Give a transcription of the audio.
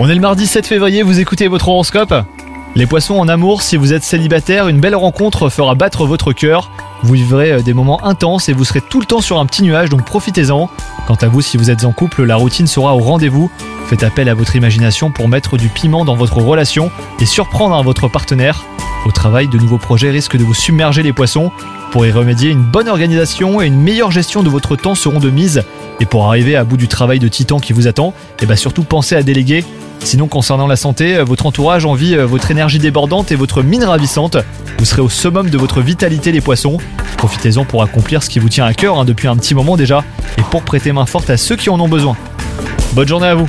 On est le mardi 7 février, vous écoutez votre horoscope Les poissons en amour, si vous êtes célibataire, une belle rencontre fera battre votre cœur. Vous vivrez euh, des moments intenses et vous serez tout le temps sur un petit nuage, donc profitez-en. Quant à vous, si vous êtes en couple, la routine sera au rendez-vous. Faites appel à votre imagination pour mettre du piment dans votre relation et surprendre votre partenaire. Au travail, de nouveaux projets risquent de vous submerger les poissons. Pour y remédier, une bonne organisation et une meilleure gestion de votre temps seront de mise. Et pour arriver à bout du travail de titan qui vous attend, et bah surtout pensez à déléguer. Sinon, concernant la santé, euh, votre entourage envie euh, votre énergie débordante et votre mine ravissante. Vous serez au summum de votre vitalité les poissons. Profitez-en pour accomplir ce qui vous tient à cœur hein, depuis un petit moment déjà et pour prêter main forte à ceux qui en ont besoin. Bonne journée à vous